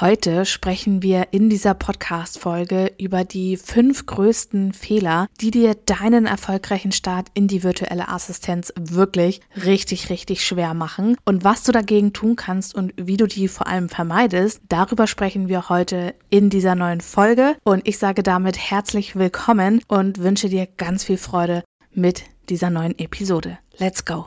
Heute sprechen wir in dieser Podcast-Folge über die fünf größten Fehler, die dir deinen erfolgreichen Start in die virtuelle Assistenz wirklich richtig, richtig schwer machen und was du dagegen tun kannst und wie du die vor allem vermeidest. Darüber sprechen wir heute in dieser neuen Folge und ich sage damit herzlich willkommen und wünsche dir ganz viel Freude mit dieser neuen Episode. Let's go!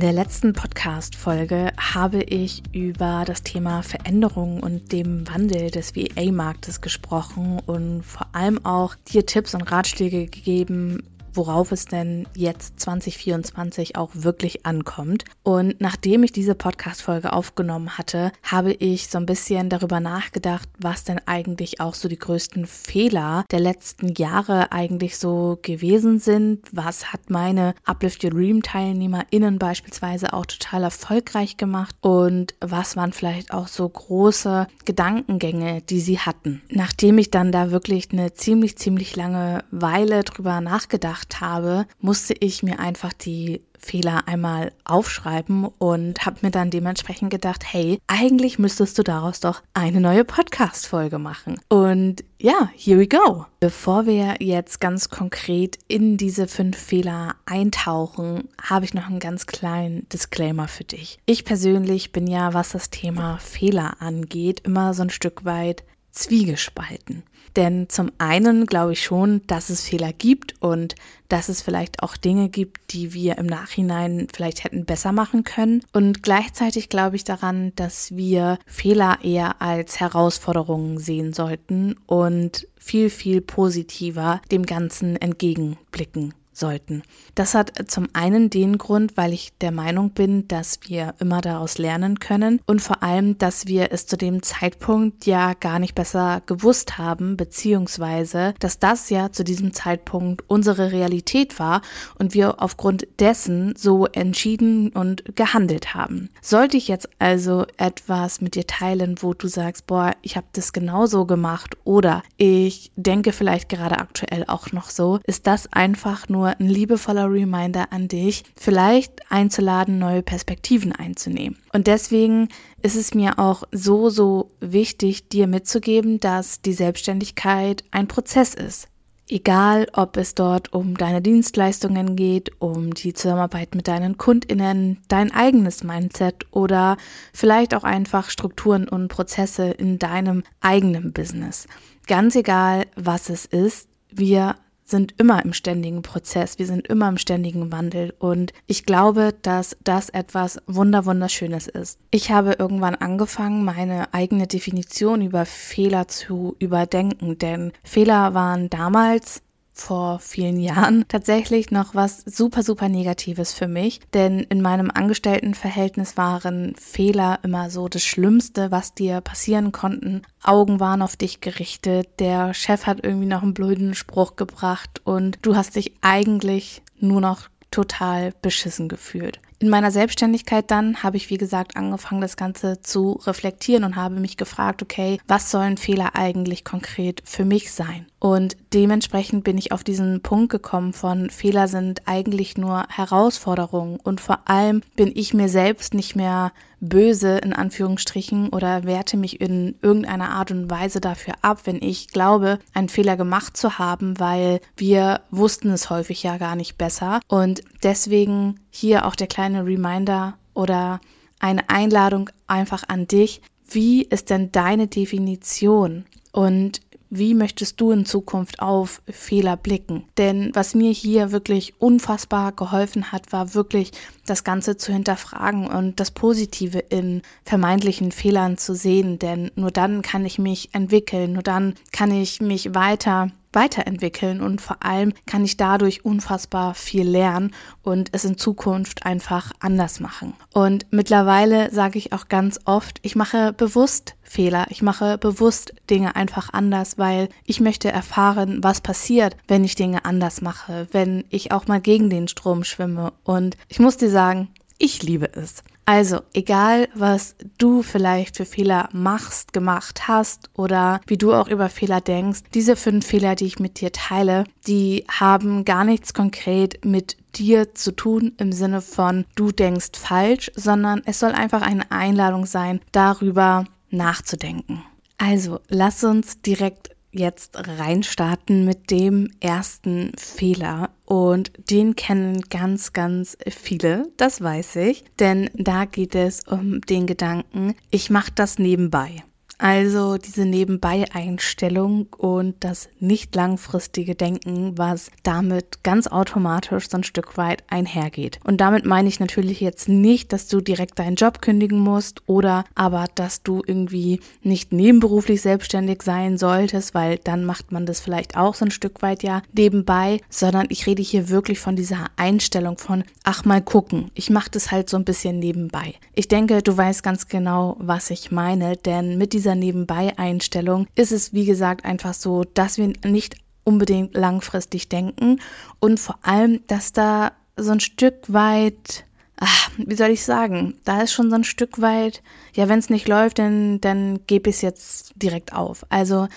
In der letzten Podcast-Folge habe ich über das Thema Veränderung und dem Wandel des VA-Marktes gesprochen und vor allem auch dir Tipps und Ratschläge gegeben, worauf es denn jetzt 2024 auch wirklich ankommt. Und nachdem ich diese Podcast-Folge aufgenommen hatte, habe ich so ein bisschen darüber nachgedacht, was denn eigentlich auch so die größten Fehler der letzten Jahre eigentlich so gewesen sind. Was hat meine Uplift Your Dream TeilnehmerInnen beispielsweise auch total erfolgreich gemacht und was waren vielleicht auch so große Gedankengänge, die sie hatten. Nachdem ich dann da wirklich eine ziemlich, ziemlich lange Weile drüber nachgedacht gemacht habe, musste ich mir einfach die Fehler einmal aufschreiben und habe mir dann dementsprechend gedacht, hey, eigentlich müsstest du daraus doch eine neue Podcast-Folge machen. Und ja, here we go. Bevor wir jetzt ganz konkret in diese fünf Fehler eintauchen, habe ich noch einen ganz kleinen Disclaimer für dich. Ich persönlich bin ja, was das Thema Fehler angeht, immer so ein Stück weit zwiegespalten. Denn zum einen glaube ich schon, dass es Fehler gibt und dass es vielleicht auch Dinge gibt, die wir im Nachhinein vielleicht hätten besser machen können. Und gleichzeitig glaube ich daran, dass wir Fehler eher als Herausforderungen sehen sollten und viel, viel positiver dem Ganzen entgegenblicken sollten. Das hat zum einen den Grund, weil ich der Meinung bin, dass wir immer daraus lernen können und vor allem, dass wir es zu dem Zeitpunkt ja gar nicht besser gewusst haben, beziehungsweise, dass das ja zu diesem Zeitpunkt unsere Realität war und wir aufgrund dessen so entschieden und gehandelt haben. Sollte ich jetzt also etwas mit dir teilen, wo du sagst, boah, ich habe das genauso gemacht oder ich denke vielleicht gerade aktuell auch noch so, ist das einfach nur ein liebevoller Reminder an dich, vielleicht einzuladen, neue Perspektiven einzunehmen. Und deswegen ist es mir auch so, so wichtig, dir mitzugeben, dass die Selbstständigkeit ein Prozess ist. Egal, ob es dort um deine Dienstleistungen geht, um die Zusammenarbeit mit deinen Kundinnen, dein eigenes Mindset oder vielleicht auch einfach Strukturen und Prozesse in deinem eigenen Business. Ganz egal, was es ist, wir sind immer im ständigen Prozess, wir sind immer im ständigen Wandel. Und ich glaube, dass das etwas wunderwunderschönes ist. Ich habe irgendwann angefangen, meine eigene Definition über Fehler zu überdenken, denn Fehler waren damals vor vielen Jahren tatsächlich noch was super, super Negatives für mich. Denn in meinem Angestelltenverhältnis waren Fehler immer so das Schlimmste, was dir passieren konnten. Augen waren auf dich gerichtet, der Chef hat irgendwie noch einen blöden Spruch gebracht und du hast dich eigentlich nur noch total beschissen gefühlt. In meiner Selbstständigkeit dann habe ich, wie gesagt, angefangen, das Ganze zu reflektieren und habe mich gefragt, okay, was sollen Fehler eigentlich konkret für mich sein? Und dementsprechend bin ich auf diesen Punkt gekommen von Fehler sind eigentlich nur Herausforderungen und vor allem bin ich mir selbst nicht mehr böse in Anführungsstrichen oder werte mich in irgendeiner Art und Weise dafür ab, wenn ich glaube, einen Fehler gemacht zu haben, weil wir wussten es häufig ja gar nicht besser. Und deswegen hier auch der kleine Reminder oder eine Einladung einfach an dich. Wie ist denn deine Definition? Und wie möchtest du in Zukunft auf Fehler blicken? Denn was mir hier wirklich unfassbar geholfen hat, war wirklich das Ganze zu hinterfragen und das Positive in vermeintlichen Fehlern zu sehen. Denn nur dann kann ich mich entwickeln, nur dann kann ich mich weiter weiterentwickeln und vor allem kann ich dadurch unfassbar viel lernen und es in Zukunft einfach anders machen. Und mittlerweile sage ich auch ganz oft, ich mache bewusst Fehler, ich mache bewusst Dinge einfach anders, weil ich möchte erfahren, was passiert, wenn ich Dinge anders mache, wenn ich auch mal gegen den Strom schwimme. Und ich muss dir sagen, ich liebe es. Also, egal was du vielleicht für Fehler machst, gemacht hast oder wie du auch über Fehler denkst, diese fünf Fehler, die ich mit dir teile, die haben gar nichts konkret mit dir zu tun im Sinne von du denkst falsch, sondern es soll einfach eine Einladung sein, darüber nachzudenken. Also, lass uns direkt jetzt reinstarten mit dem ersten Fehler. Und den kennen ganz, ganz viele, das weiß ich. Denn da geht es um den Gedanken, ich mache das nebenbei. Also diese Nebenbei-Einstellung und das nicht langfristige Denken, was damit ganz automatisch so ein Stück weit einhergeht. Und damit meine ich natürlich jetzt nicht, dass du direkt deinen Job kündigen musst oder aber, dass du irgendwie nicht nebenberuflich selbstständig sein solltest, weil dann macht man das vielleicht auch so ein Stück weit ja nebenbei, sondern ich rede hier wirklich von dieser Einstellung von, ach mal gucken, ich mache das halt so ein bisschen nebenbei. Ich denke, du weißt ganz genau, was ich meine, denn mit dieser dieser Nebenbei-Einstellung ist es, wie gesagt, einfach so, dass wir nicht unbedingt langfristig denken und vor allem, dass da so ein Stück weit, ach, wie soll ich sagen, da ist schon so ein Stück weit, ja, wenn es nicht läuft, dann, dann gebe ich es jetzt direkt auf. Also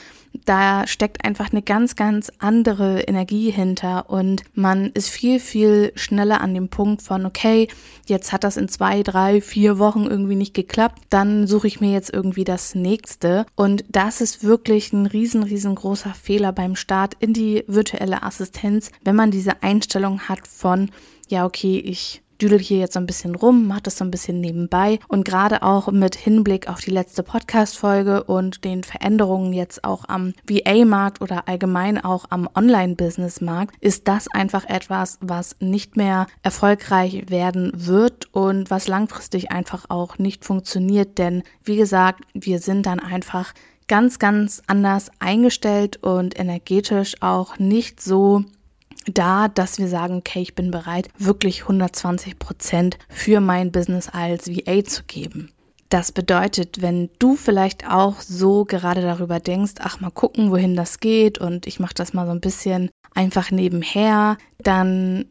da steckt einfach eine ganz, ganz andere Energie hinter und man ist viel, viel schneller an dem Punkt von, okay, jetzt hat das in zwei, drei, vier Wochen irgendwie nicht geklappt, dann suche ich mir jetzt irgendwie das nächste. Und das ist wirklich ein riesen, riesengroßer Fehler beim Start in die virtuelle Assistenz, wenn man diese Einstellung hat von, ja, okay, ich düdel hier jetzt so ein bisschen rum, mache das so ein bisschen nebenbei. Und gerade auch mit Hinblick auf die letzte Podcast-Folge und den Veränderungen jetzt auch am VA-Markt oder allgemein auch am Online-Business-Markt ist das einfach etwas, was nicht mehr erfolgreich werden wird und was langfristig einfach auch nicht funktioniert, denn wie gesagt, wir sind dann einfach ganz, ganz anders eingestellt und energetisch auch nicht so da, dass wir sagen, okay, ich bin bereit, wirklich 120 Prozent für mein Business als VA zu geben. Das bedeutet, wenn du vielleicht auch so gerade darüber denkst, ach mal gucken, wohin das geht und ich mache das mal so ein bisschen einfach nebenher, dann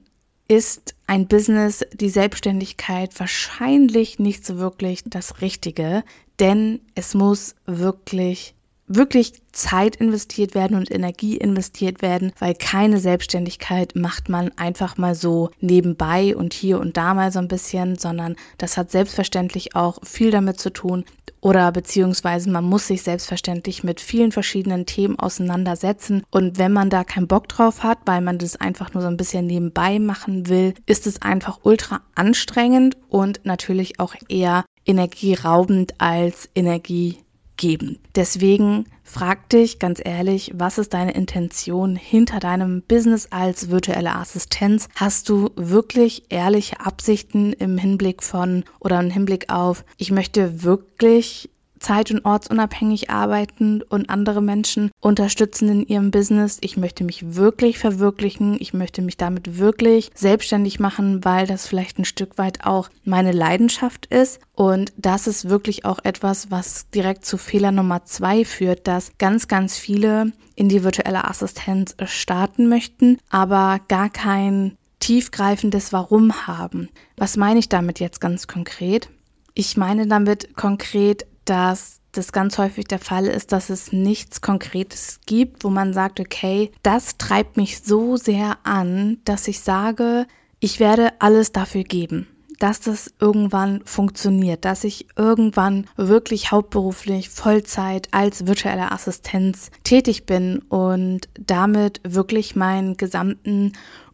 ist ein Business, die Selbstständigkeit wahrscheinlich nicht so wirklich das Richtige, denn es muss wirklich wirklich Zeit investiert werden und Energie investiert werden, weil keine Selbstständigkeit macht man einfach mal so nebenbei und hier und da mal so ein bisschen, sondern das hat selbstverständlich auch viel damit zu tun oder beziehungsweise man muss sich selbstverständlich mit vielen verschiedenen Themen auseinandersetzen. Und wenn man da keinen Bock drauf hat, weil man das einfach nur so ein bisschen nebenbei machen will, ist es einfach ultra anstrengend und natürlich auch eher energieraubend als Energie geben. Deswegen frag dich ganz ehrlich, was ist deine Intention hinter deinem Business als virtuelle Assistenz? Hast du wirklich ehrliche Absichten im Hinblick von oder im Hinblick auf, ich möchte wirklich zeit- und ortsunabhängig arbeiten und andere Menschen unterstützen in ihrem Business. Ich möchte mich wirklich verwirklichen. Ich möchte mich damit wirklich selbstständig machen, weil das vielleicht ein Stück weit auch meine Leidenschaft ist. Und das ist wirklich auch etwas, was direkt zu Fehler Nummer zwei führt, dass ganz, ganz viele in die virtuelle Assistenz starten möchten, aber gar kein tiefgreifendes Warum haben. Was meine ich damit jetzt ganz konkret? Ich meine damit konkret, dass das ganz häufig der Fall ist, dass es nichts Konkretes gibt, wo man sagt, okay, das treibt mich so sehr an, dass ich sage, ich werde alles dafür geben, dass das irgendwann funktioniert, dass ich irgendwann wirklich hauptberuflich Vollzeit als virtuelle Assistenz tätig bin und damit wirklich meinen gesamten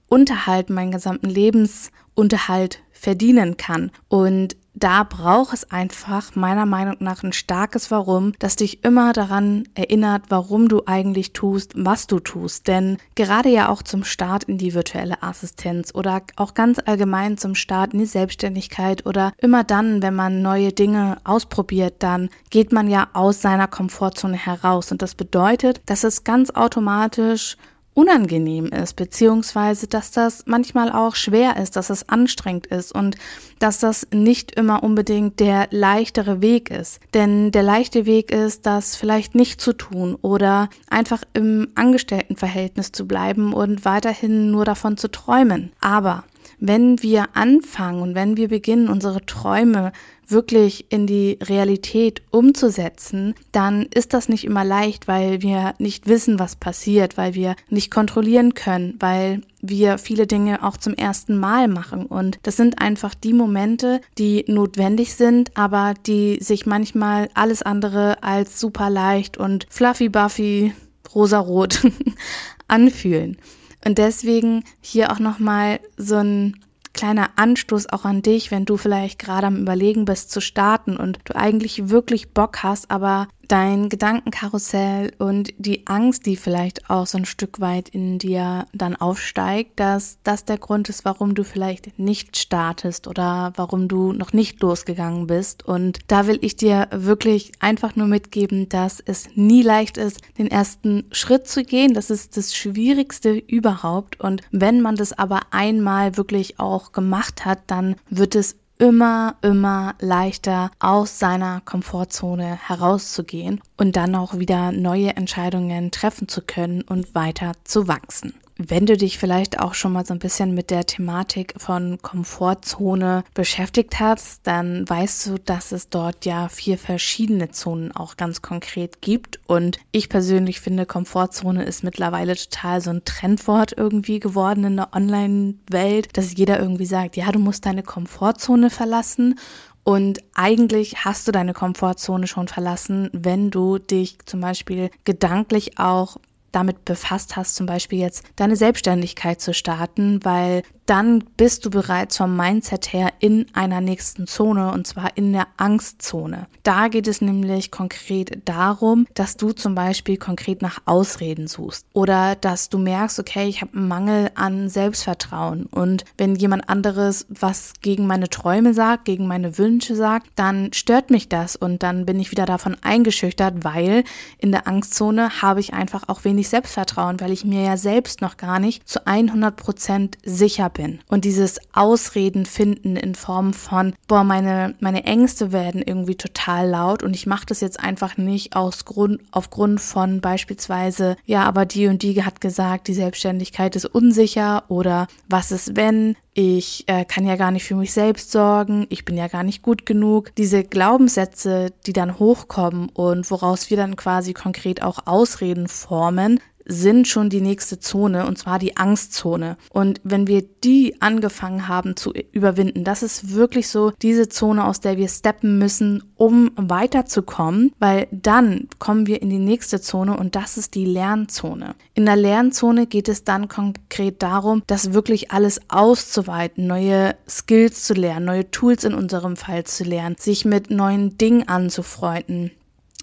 Unterhalt, meinen gesamten Lebensunterhalt verdienen kann. Und da braucht es einfach meiner Meinung nach ein starkes Warum, das dich immer daran erinnert, warum du eigentlich tust, was du tust. Denn gerade ja auch zum Start in die virtuelle Assistenz oder auch ganz allgemein zum Start in die Selbstständigkeit oder immer dann, wenn man neue Dinge ausprobiert, dann geht man ja aus seiner Komfortzone heraus. Und das bedeutet, dass es ganz automatisch unangenehm ist, beziehungsweise dass das manchmal auch schwer ist, dass es anstrengend ist und dass das nicht immer unbedingt der leichtere Weg ist. Denn der leichte Weg ist, das vielleicht nicht zu tun oder einfach im Angestelltenverhältnis zu bleiben und weiterhin nur davon zu träumen. Aber wenn wir anfangen und wenn wir beginnen, unsere Träume wirklich in die Realität umzusetzen, dann ist das nicht immer leicht, weil wir nicht wissen, was passiert, weil wir nicht kontrollieren können, weil wir viele Dinge auch zum ersten Mal machen. Und das sind einfach die Momente, die notwendig sind, aber die sich manchmal alles andere als super leicht und fluffy buffy rosarot anfühlen. Und deswegen hier auch nochmal so ein kleiner Anstoß auch an dich, wenn du vielleicht gerade am Überlegen bist zu starten und du eigentlich wirklich Bock hast, aber dein Gedankenkarussell und die Angst, die vielleicht auch so ein Stück weit in dir dann aufsteigt, dass das der Grund ist, warum du vielleicht nicht startest oder warum du noch nicht losgegangen bist. Und da will ich dir wirklich einfach nur mitgeben, dass es nie leicht ist, den ersten Schritt zu gehen. Das ist das Schwierigste überhaupt. Und wenn man das aber einmal wirklich auch gemacht hat, dann wird es immer, immer leichter aus seiner Komfortzone herauszugehen und dann auch wieder neue Entscheidungen treffen zu können und weiter zu wachsen. Wenn du dich vielleicht auch schon mal so ein bisschen mit der Thematik von Komfortzone beschäftigt hast, dann weißt du, dass es dort ja vier verschiedene Zonen auch ganz konkret gibt. Und ich persönlich finde, Komfortzone ist mittlerweile total so ein Trendwort irgendwie geworden in der Online-Welt, dass jeder irgendwie sagt, ja, du musst deine Komfortzone verlassen. Und eigentlich hast du deine Komfortzone schon verlassen, wenn du dich zum Beispiel gedanklich auch damit befasst hast, zum Beispiel jetzt deine Selbstständigkeit zu starten, weil dann bist du bereits vom Mindset her in einer nächsten Zone und zwar in der Angstzone. Da geht es nämlich konkret darum, dass du zum Beispiel konkret nach Ausreden suchst oder dass du merkst, okay, ich habe einen Mangel an Selbstvertrauen und wenn jemand anderes was gegen meine Träume sagt, gegen meine Wünsche sagt, dann stört mich das und dann bin ich wieder davon eingeschüchtert, weil in der Angstzone habe ich einfach auch wenig Selbstvertrauen, weil ich mir ja selbst noch gar nicht zu 100 Prozent sicher bin. Und dieses Ausreden finden in Form von, boah, meine, meine Ängste werden irgendwie total laut und ich mache das jetzt einfach nicht aus Grund, aufgrund von beispielsweise, ja, aber die und die hat gesagt, die Selbstständigkeit ist unsicher oder was ist wenn, ich äh, kann ja gar nicht für mich selbst sorgen, ich bin ja gar nicht gut genug. Diese Glaubenssätze, die dann hochkommen und woraus wir dann quasi konkret auch Ausreden formen, sind schon die nächste Zone und zwar die Angstzone. Und wenn wir die angefangen haben zu überwinden, das ist wirklich so diese Zone, aus der wir steppen müssen, um weiterzukommen, weil dann kommen wir in die nächste Zone und das ist die Lernzone. In der Lernzone geht es dann konkret darum, das wirklich alles auszuweiten, neue Skills zu lernen, neue Tools in unserem Fall zu lernen, sich mit neuen Dingen anzufreunden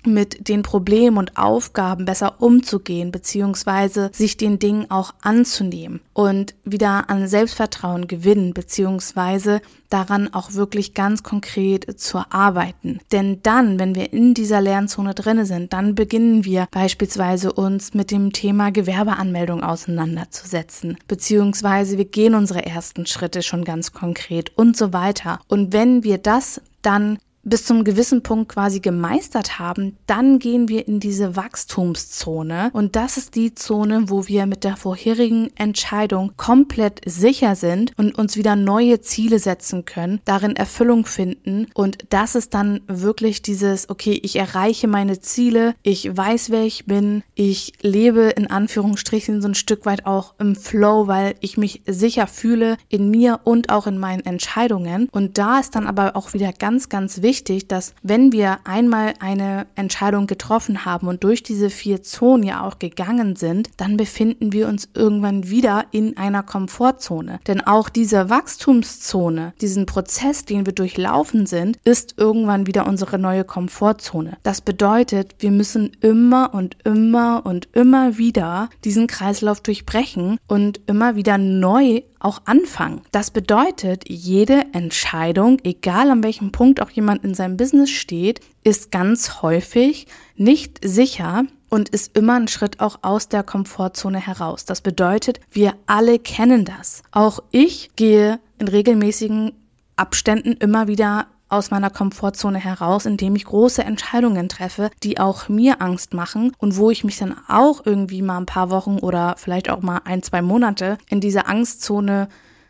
mit den Problemen und Aufgaben besser umzugehen, beziehungsweise sich den Dingen auch anzunehmen und wieder an Selbstvertrauen gewinnen, beziehungsweise daran auch wirklich ganz konkret zu arbeiten. Denn dann, wenn wir in dieser Lernzone drinne sind, dann beginnen wir beispielsweise uns mit dem Thema Gewerbeanmeldung auseinanderzusetzen, beziehungsweise wir gehen unsere ersten Schritte schon ganz konkret und so weiter. Und wenn wir das dann bis zum gewissen Punkt quasi gemeistert haben, dann gehen wir in diese Wachstumszone. Und das ist die Zone, wo wir mit der vorherigen Entscheidung komplett sicher sind und uns wieder neue Ziele setzen können, darin Erfüllung finden. Und das ist dann wirklich dieses, okay, ich erreiche meine Ziele, ich weiß, wer ich bin, ich lebe in Anführungsstrichen so ein Stück weit auch im Flow, weil ich mich sicher fühle in mir und auch in meinen Entscheidungen. Und da ist dann aber auch wieder ganz, ganz wichtig, wichtig, dass wenn wir einmal eine Entscheidung getroffen haben und durch diese vier Zonen ja auch gegangen sind, dann befinden wir uns irgendwann wieder in einer Komfortzone. Denn auch diese Wachstumszone, diesen Prozess, den wir durchlaufen sind, ist irgendwann wieder unsere neue Komfortzone. Das bedeutet, wir müssen immer und immer und immer wieder diesen Kreislauf durchbrechen und immer wieder neu auch anfangen. Das bedeutet, jede Entscheidung, egal an welchem Punkt auch jemand in seinem Business steht, ist ganz häufig nicht sicher und ist immer ein Schritt auch aus der Komfortzone heraus. Das bedeutet, wir alle kennen das. Auch ich gehe in regelmäßigen Abständen immer wieder aus meiner Komfortzone heraus, indem ich große Entscheidungen treffe, die auch mir Angst machen und wo ich mich dann auch irgendwie mal ein paar Wochen oder vielleicht auch mal ein, zwei Monate in dieser Angstzone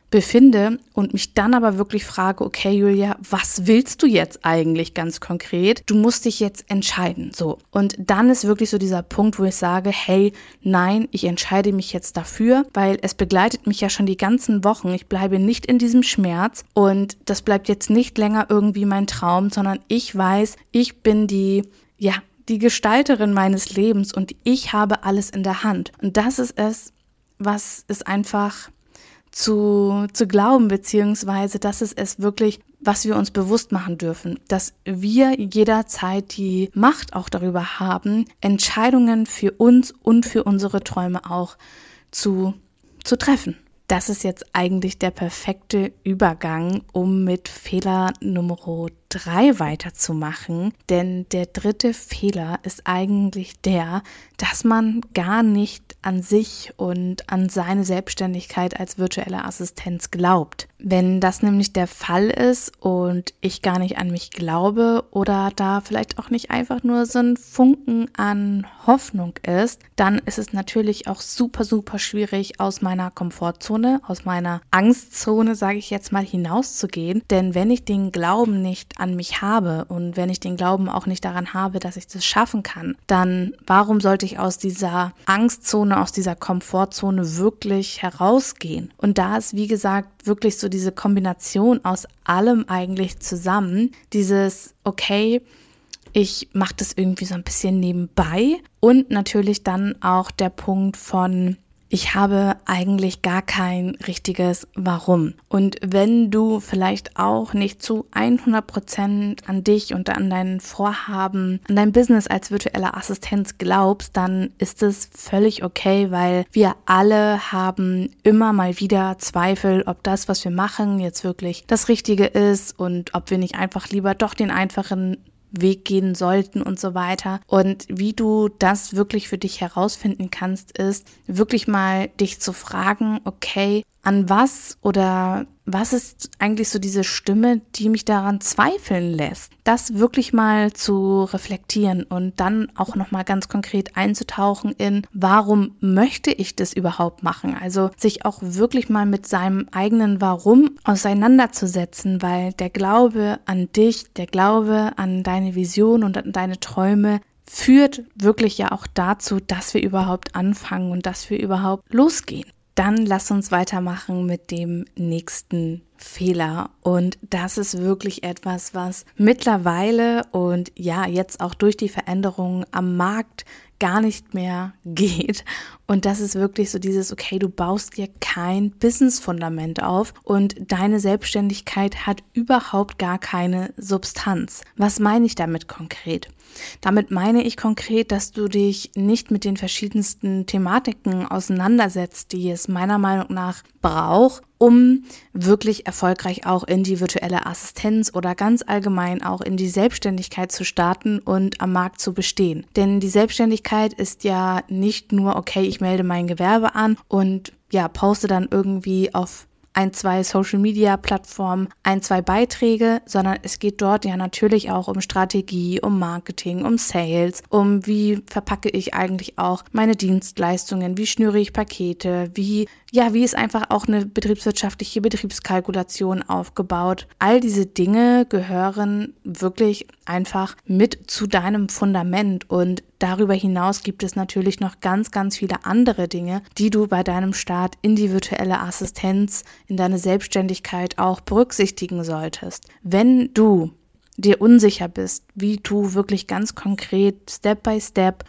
befinde und mich dann aber wirklich frage, okay, Julia, was willst du jetzt eigentlich ganz konkret? Du musst dich jetzt entscheiden. So. Und dann ist wirklich so dieser Punkt, wo ich sage, hey, nein, ich entscheide mich jetzt dafür, weil es begleitet mich ja schon die ganzen Wochen. Ich bleibe nicht in diesem Schmerz und das bleibt jetzt nicht länger irgendwie mein Traum, sondern ich weiß, ich bin die, ja, die Gestalterin meines Lebens und ich habe alles in der Hand. Und das ist es, was es einfach zu, zu glauben, beziehungsweise das ist es wirklich, was wir uns bewusst machen dürfen, dass wir jederzeit die Macht auch darüber haben, Entscheidungen für uns und für unsere Träume auch zu, zu treffen. Das ist jetzt eigentlich der perfekte Übergang, um mit Fehler Nummer drei weiterzumachen. Denn der dritte Fehler ist eigentlich der, dass man gar nicht an sich und an seine Selbstständigkeit als virtuelle Assistenz glaubt. Wenn das nämlich der Fall ist und ich gar nicht an mich glaube oder da vielleicht auch nicht einfach nur so ein Funken an Hoffnung ist, dann ist es natürlich auch super, super schwierig, aus meiner Komfortzone, aus meiner Angstzone, sage ich jetzt mal, hinauszugehen. Denn wenn ich den Glauben nicht an mich habe und wenn ich den Glauben auch nicht daran habe, dass ich das schaffen kann, dann warum sollte ich aus dieser Angstzone, aus dieser Komfortzone wirklich herausgehen? Und da ist, wie gesagt, wirklich so diese Kombination aus allem eigentlich zusammen, dieses, okay, ich mache das irgendwie so ein bisschen nebenbei und natürlich dann auch der Punkt von, ich habe eigentlich gar kein richtiges Warum. Und wenn du vielleicht auch nicht zu 100 Prozent an dich und an dein Vorhaben, an dein Business als virtuelle Assistenz glaubst, dann ist es völlig okay, weil wir alle haben immer mal wieder Zweifel, ob das, was wir machen, jetzt wirklich das Richtige ist und ob wir nicht einfach lieber doch den einfachen Weg gehen sollten und so weiter. Und wie du das wirklich für dich herausfinden kannst, ist wirklich mal dich zu fragen, okay, an was oder was ist eigentlich so diese Stimme, die mich daran zweifeln lässt? Das wirklich mal zu reflektieren und dann auch noch mal ganz konkret einzutauchen in, warum möchte ich das überhaupt machen? Also sich auch wirklich mal mit seinem eigenen Warum auseinanderzusetzen, weil der Glaube an dich, der Glaube an deine Vision und an deine Träume führt wirklich ja auch dazu, dass wir überhaupt anfangen und dass wir überhaupt losgehen. Dann lass uns weitermachen mit dem nächsten Fehler. Und das ist wirklich etwas, was mittlerweile und ja, jetzt auch durch die Veränderungen am Markt gar nicht mehr geht. Und das ist wirklich so dieses, okay, du baust dir kein Business-Fundament auf und deine Selbstständigkeit hat überhaupt gar keine Substanz. Was meine ich damit konkret? Damit meine ich konkret, dass du dich nicht mit den verschiedensten Thematiken auseinandersetzt, die es meiner Meinung nach braucht, um wirklich erfolgreich auch in die virtuelle Assistenz oder ganz allgemein auch in die Selbstständigkeit zu starten und am Markt zu bestehen. Denn die Selbstständigkeit ist ja nicht nur, okay, ich melde mein Gewerbe an und ja, poste dann irgendwie auf ein, zwei Social Media Plattformen, ein, zwei Beiträge, sondern es geht dort ja natürlich auch um Strategie, um Marketing, um Sales, um wie verpacke ich eigentlich auch meine Dienstleistungen, wie schnüre ich Pakete, wie ja, wie ist einfach auch eine betriebswirtschaftliche Betriebskalkulation aufgebaut. All diese Dinge gehören wirklich einfach mit zu deinem Fundament und darüber hinaus gibt es natürlich noch ganz, ganz viele andere Dinge, die du bei deinem Start in die virtuelle Assistenz, in deine Selbstständigkeit auch berücksichtigen solltest. Wenn du dir unsicher bist, wie du wirklich ganz konkret Step by Step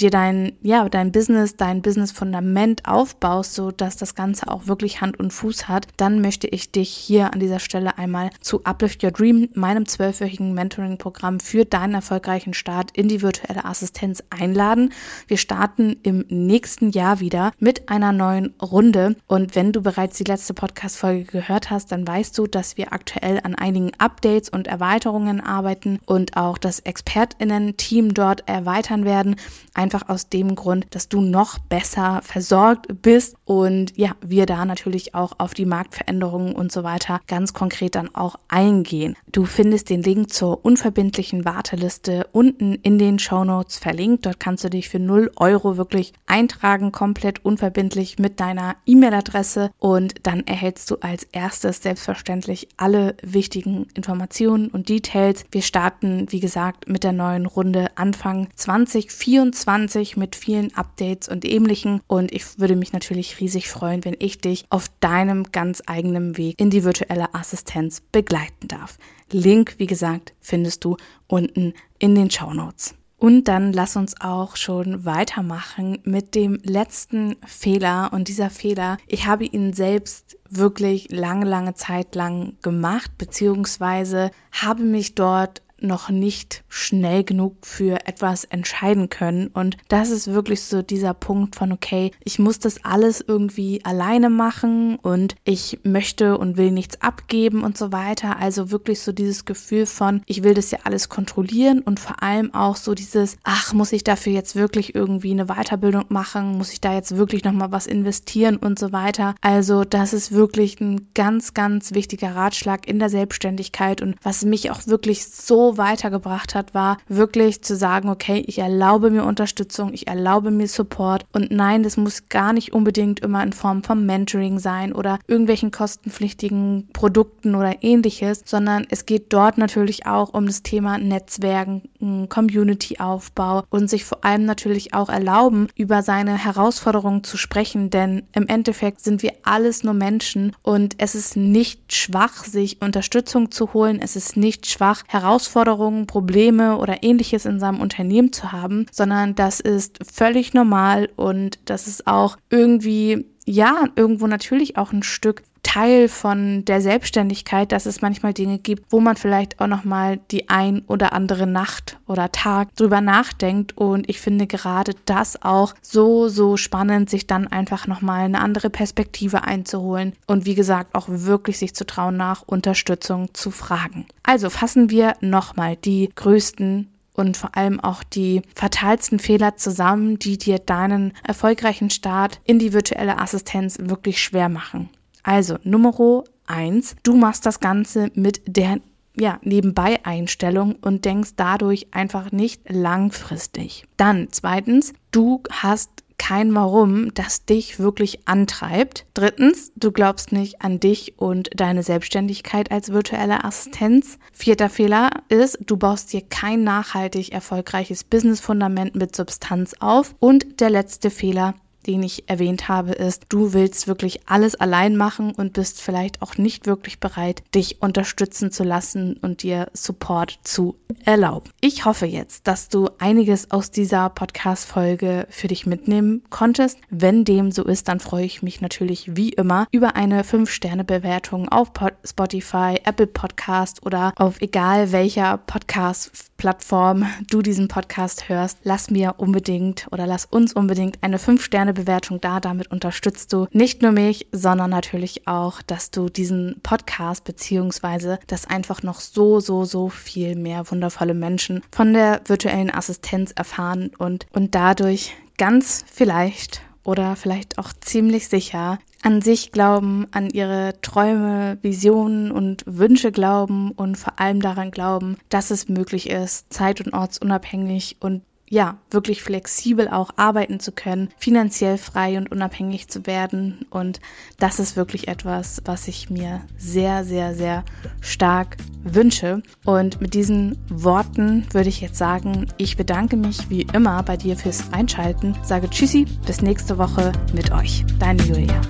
dir dein, ja, dein Business, dein Business-Fundament aufbaust, so dass das Ganze auch wirklich Hand und Fuß hat, dann möchte ich dich hier an dieser Stelle einmal zu Uplift Your Dream, meinem zwölfwöchigen Mentoring-Programm für deinen erfolgreichen Start in die virtuelle Assistenz einladen. Wir starten im nächsten Jahr wieder mit einer neuen Runde. Und wenn du bereits die letzte Podcast-Folge gehört hast, dann weißt du, dass wir aktuell an einigen Updates und Erweiterungen arbeiten und auch das ExpertInnen-Team dort erweitern werden. Ein einfach aus dem Grund, dass du noch besser versorgt bist und ja, wir da natürlich auch auf die Marktveränderungen und so weiter ganz konkret dann auch eingehen. Du findest den Link zur unverbindlichen Warteliste unten in den Show Notes verlinkt. Dort kannst du dich für 0 Euro wirklich eintragen, komplett unverbindlich mit deiner E-Mail-Adresse und dann erhältst du als erstes selbstverständlich alle wichtigen Informationen und Details. Wir starten, wie gesagt, mit der neuen Runde Anfang 2024 2020 mit vielen Updates und ähnlichen. Und ich würde mich natürlich riesig freuen, wenn ich dich auf deinem ganz eigenen Weg in die virtuelle Assistenz begleiten darf. Link, wie gesagt, findest du unten in den Show Notes. Und dann lass uns auch schon weitermachen mit dem letzten Fehler. Und dieser Fehler, ich habe ihn selbst wirklich lange, lange Zeit lang gemacht, beziehungsweise habe mich dort noch nicht schnell genug für etwas entscheiden können. Und das ist wirklich so dieser Punkt von, okay, ich muss das alles irgendwie alleine machen und ich möchte und will nichts abgeben und so weiter. Also wirklich so dieses Gefühl von, ich will das ja alles kontrollieren und vor allem auch so dieses, ach, muss ich dafür jetzt wirklich irgendwie eine Weiterbildung machen? Muss ich da jetzt wirklich nochmal was investieren und so weiter? Also das ist wirklich ein ganz, ganz wichtiger Ratschlag in der Selbstständigkeit und was mich auch wirklich weitergebracht hat, war wirklich zu sagen, okay, ich erlaube mir Unterstützung, ich erlaube mir Support. Und nein, das muss gar nicht unbedingt immer in Form von Mentoring sein oder irgendwelchen kostenpflichtigen Produkten oder ähnliches, sondern es geht dort natürlich auch um das Thema Netzwerken, Community-Aufbau und sich vor allem natürlich auch erlauben, über seine Herausforderungen zu sprechen, denn im Endeffekt sind wir alles nur Menschen und es ist nicht schwach, sich Unterstützung zu holen, es ist nicht schwach, Herausforderungen Herausforderungen, Probleme oder ähnliches in seinem Unternehmen zu haben, sondern das ist völlig normal und das ist auch irgendwie ja, irgendwo natürlich auch ein Stück Teil von der Selbstständigkeit, dass es manchmal Dinge gibt, wo man vielleicht auch noch mal die ein oder andere Nacht oder Tag drüber nachdenkt und ich finde gerade das auch so so spannend, sich dann einfach noch mal eine andere Perspektive einzuholen und wie gesagt auch wirklich sich zu trauen nach Unterstützung zu fragen. Also fassen wir noch mal die größten und vor allem auch die fatalsten Fehler zusammen, die dir deinen erfolgreichen Start in die virtuelle Assistenz wirklich schwer machen. Also Nummer eins, du machst das Ganze mit der ja, nebenbei Einstellung und denkst dadurch einfach nicht langfristig. Dann zweitens, du hast kein Warum, das dich wirklich antreibt. Drittens, du glaubst nicht an dich und deine Selbstständigkeit als virtuelle Assistenz. Vierter Fehler ist, du baust dir kein nachhaltig erfolgreiches Business-Fundament mit Substanz auf. Und der letzte Fehler, den ich erwähnt habe, ist, du willst wirklich alles allein machen und bist vielleicht auch nicht wirklich bereit, dich unterstützen zu lassen und dir Support zu erlauben. Ich hoffe jetzt, dass du einiges aus dieser Podcast-Folge für dich mitnehmen konntest. Wenn dem so ist, dann freue ich mich natürlich wie immer über eine 5-Sterne-Bewertung auf Spotify, Apple Podcast oder auf egal welcher Podcast-Plattform du diesen Podcast hörst. Lass mir unbedingt oder lass uns unbedingt eine 5-Sterne Bewertung da. Damit unterstützt du nicht nur mich, sondern natürlich auch, dass du diesen Podcast beziehungsweise dass einfach noch so, so, so viel mehr wundervolle Menschen von der virtuellen Assistenz erfahren und, und dadurch ganz vielleicht oder vielleicht auch ziemlich sicher an sich glauben, an ihre Träume, Visionen und Wünsche glauben und vor allem daran glauben, dass es möglich ist, zeit- und ortsunabhängig und ja, wirklich flexibel auch arbeiten zu können, finanziell frei und unabhängig zu werden. Und das ist wirklich etwas, was ich mir sehr, sehr, sehr stark wünsche. Und mit diesen Worten würde ich jetzt sagen, ich bedanke mich wie immer bei dir fürs Einschalten, sage Tschüssi, bis nächste Woche mit euch. Deine Julia.